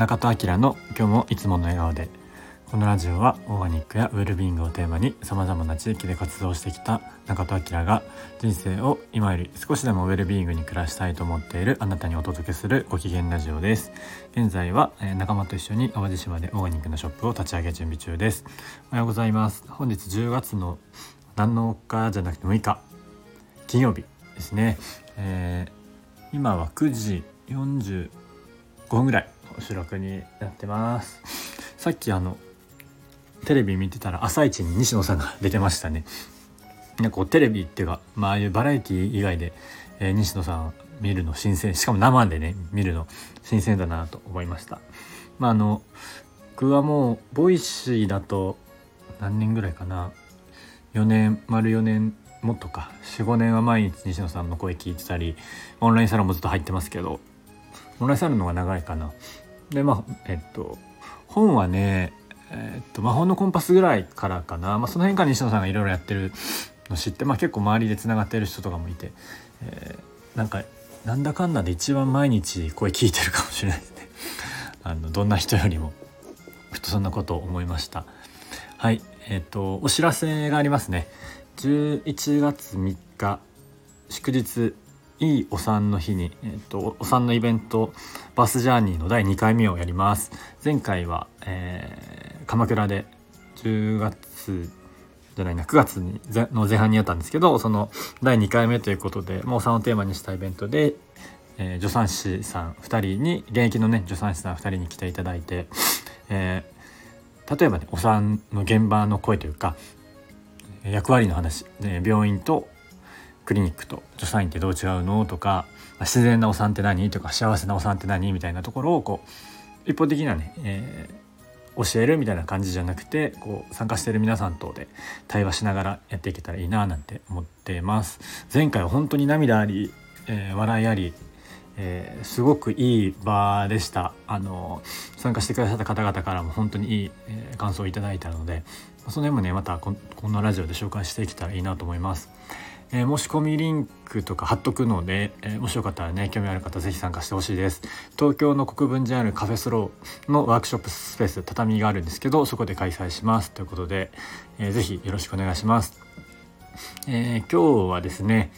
中戸明の今日もいつもの笑顔でこのラジオはオーガニックやウェルビーイングをテーマにさまざまな地域で活動してきた中戸明が人生を今より少しでもウェルビーイングに暮らしたいと思っているあなたにお届けするご機嫌ラジオです。現在は仲間と一緒に淡路島でオーガニックのショップを立ち上げ準備中です。おはようございます。本日10月の7日じゃなくて6日。金曜日ですね、えー、今は9時45分ぐらい。収録になってます。さっきあのテレビ見てたら朝一に西野さんが出てましたね。なんかテレビっていうか、まああいうバラエティ以外で、えー、西野さん見るの新鮮しかも生でね見るの新鮮だなと思いました。まああの僕はもう Voicy だと何年ぐらいかな。4年丸4年もっとか。45年は毎日西野さんの声聞いてたりオンラインサロンもずっと入ってますけどオンラインサロンの方が長いかな。でまあえっと本はねえっと魔法のコンパスぐらいからかな、まあ、その辺から西野さんがいろいろやってるの知って、まあ、結構周りでつながってる人とかもいて、えー、なんかなんだかんだで一番毎日声聞いてるかもしれないですね。あのどんな人よりも。ふとそんなことを思いました。はいえっ、とお知らせがありますね。11月3日祝日いいお産の日に、えーと、お産のイベントバスジャーニーの第2回目をやります。前回は、えー、鎌倉で10月じゃないな9月にの前半にやったんですけどその第2回目ということでもうお産をテーマにしたイベントで、えー、助産師さん2人に現役のね助産師さん2人に来ていただいて、えー、例えばねお産の現場の声というか役割の話、ね、病院とクリニックと助産院ってどう違うの？とか自然なお産って何？とか幸せなお産って何？みたいなところをこう一方的なね、えー、教えるみたいな感じじゃなくてこう参加してる皆さんとで対話しながらやっていけたらいいななんて思ってます。前回は本当に涙あり、えー、笑いありえー、すごくいい場でした。あの参加してくださった方々からも本当にいい、えー、感想をいただいたのでその辺もねまたこのラジオで紹介していけたらいいなと思います。えー、申し込みリンクとか貼っとくので、えー、もしよかったらね興味ある方是非参加してほしいです。東京の国分寺にあるカフェスローのワークショップスペース畳があるんですけどそこで開催します。ということで、えー、ぜひよろしくお願いします、えー、今日はですね、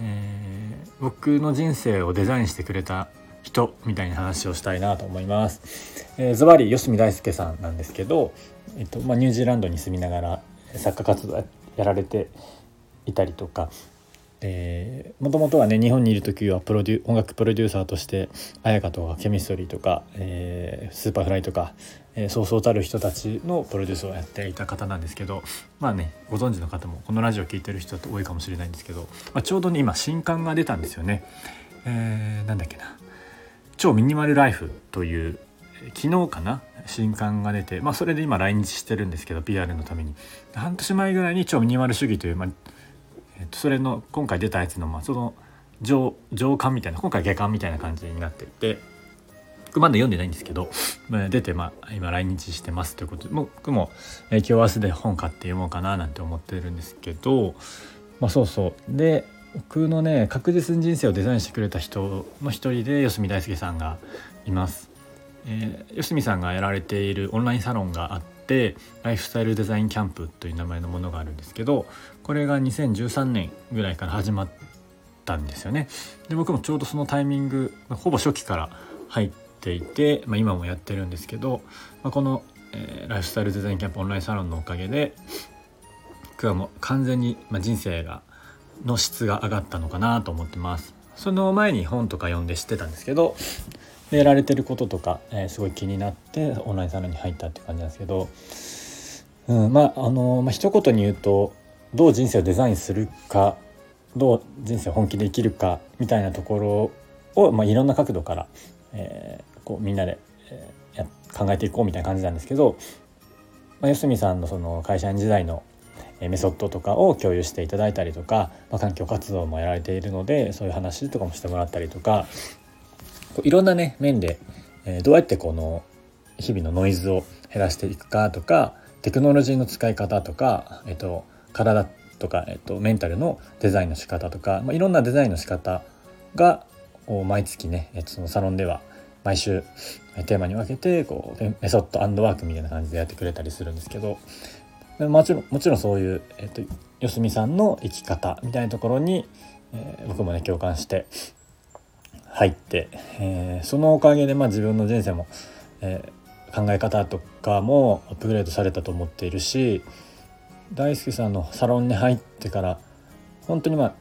えー、僕の人生をデザインしてくれた人みたいな話をしたいなと思います。えー、ズバリ四角大輔さんなんですけど、えっとまあ、ニュージーランドに住みながら作家活動やられていたりとか。もともとはね日本にいる時はプロデュ音楽プロデューサーとして絢香とか CHEMISTRY とか、えー、 Superfly とか、えー、そうそうたる人たちのプロデュースをやっていた方なんですけどまあねご存知の方もこのラジオ聴いてる人って多いかもしれないんですけど、まあ、ちょうどね今新刊が出たんですよね。えー、なんだっけな「超ミニマルライフ」という昨日かな新刊が出て、まあ、それで今来日してるんですけど PR のために。半年前ぐらいに超ミニマル主義という、まあと、それの今回出たやつの、まあ、その上上巻みたいな今回下巻みたいな感じになっててまだ読んでないんですけど、まあ、出て、まあ、今来日してますということで僕も、え、今日明日で本買って読もうかななんて思ってるんですけど、まあ、そうそうで僕のね確実に人生をデザインしてくれた人の一人で吉見大輔さんがいます。えー、吉見さんがやられているオンラインサロンがあってライフスタイルデザインキャンプという名前のものがあるんですけどこれが2013年ぐらいから始まったんですよね。で僕もちょうどそのタイミングほぼ初期から入っていて、まあ、今もやってるんですけど、まあ、この、えー、ライフスタイルデザインキャンプオンラインサロンのおかげで僕はもう完全に、まあ、人生がの質が上がったのかなと思ってます。その前に本とか読んで知ってたんですけどでやられてることとか、えー、すごい気になってオンラインサロンに入ったっていう感じなんですけど、うん、まああのまあ一言に言うとどう人生をデザインするかどう人生を本気で生きるかみたいなところを、まあ、いろんな角度から、えー、こうみんなで、えー、考えていこうみたいな感じなんですけど、まあ、吉見さんのその会社員時代のメソッドとかを共有していただいたりとか、まあ、環境活動もやられているのでそういう話とかもしてもらったりとかいろんなね面で、え、どうやってこの日々のノイズを減らしていくかとかテクノロジーの使い方とか、えっと、体とか、えっと、メンタルのデザインの仕方とか、まあ、いろんなデザインの仕方が毎月ね、えっと、そのサロンでは、毎週テーマに分けてこうメソッドワークみたいな感じでやってくれたりするんですけどもちろんもちろんそういう、えーと、よすみさんの生き方みたいなところに、えー、僕もね共感して入って、えー、そのおかげで、まあ、自分の人生も、えー、考え方とかもアップグレードされたと思っているし大輔さんのサロンに入ってから本当にま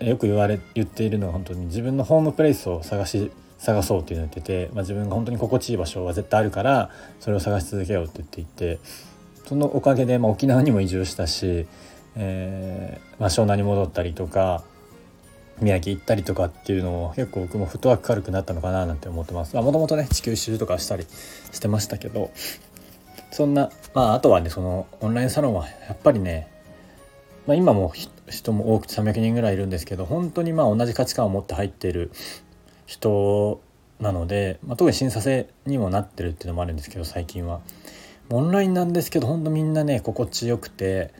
あよく言われ言っているのは本当に自分のホームプレイスを探し探そうって言ってて、まあ、自分が本当に心地いい場所は絶対あるからそれを探し続けようって言っていてそのおかげで、まあ、沖縄にも移住したし、えーまあ、湘南に戻ったりとか宮城行ったりとかっていうのを結構僕もフットワーク軽くなったのかななんて思ってます。もともとね地球一周とかしたりしてましたけどそんなまああとはねそのオンラインサロンはやっぱりね、まあ、今も人も多くて300人ぐらいいるんですけど本当にまあ同じ価値観を持って入っている人なので、まあ、特に審査制にもなってるっていうのもあるんですけど最近は。オンラインなんですけど本当みんなね心地よくて、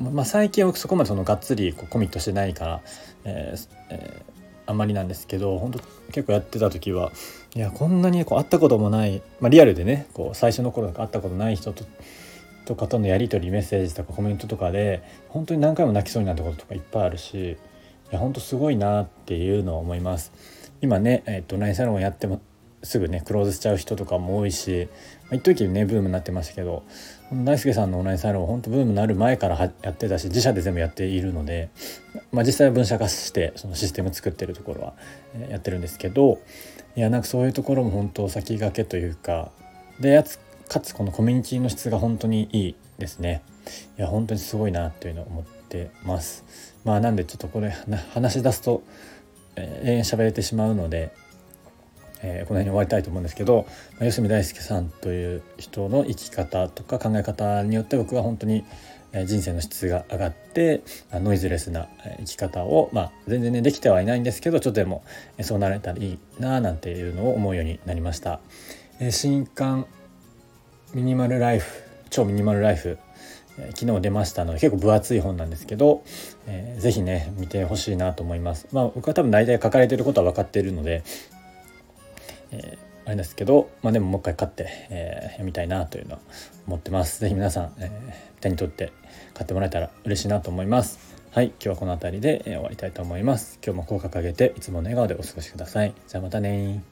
まあ、最近はそこまでそのがっつりこうコミットしてないから、えーえー、あんまりなんですけど本当結構やってた時はいやこんなにこう会ったこともない、まあ、リアルでねこう最初の頃会ったことない人ととかとのやり取りメッセージとかコメントとかで本当に何回も泣きそうになったこととかいっぱいあるしいや本当すごいなっていうのを思います。今ね、えーと、ラインサロンやってもすぐねクローズしちゃう人とかも多いし、まあ、一時ねブームになってましたけど大輔さんのオンラインサロン本当ブームになる前からやってたし自社で全部やっているので、まあ、実際は分社化してそのシステム作ってるところはやってるんですけどいやなんかそういうところも本当先駆けというかでやつかつこのコミュニティの質が本当にいいですね。いや本当にすごいなというのを思ってます。まあなんでちょっとこれ話し出すと、えー、永遠喋れてしまうので、えー、この辺に終わりたいと思うんですけど、まあ、吉見大輔さんという人の生き方とか考え方によって僕は本当に人生の質が上がってノイズレスな生き方を、まあ、全然ねできてはいないんですけどちょっとでもそうなれたらいいななんていうのを思うようになりました。え新刊ミニマルライフ超ミニマルライフ昨日出ましたので結構分厚い本なんですけど、えー、ぜね見てほしいなと思いますまあ僕は多分大体書かれてることは分かっているので、えー、あれですけどまあでももう一回買って、えー、読みたいなというのは思ってます。ぜひ皆さん、えー、手に取って買ってもらえたら嬉しいなと思います。はい今日はこの辺りで、え終わりたいと思います。今日も口角上げていつもの笑顔でお過ごしください。じゃあまたね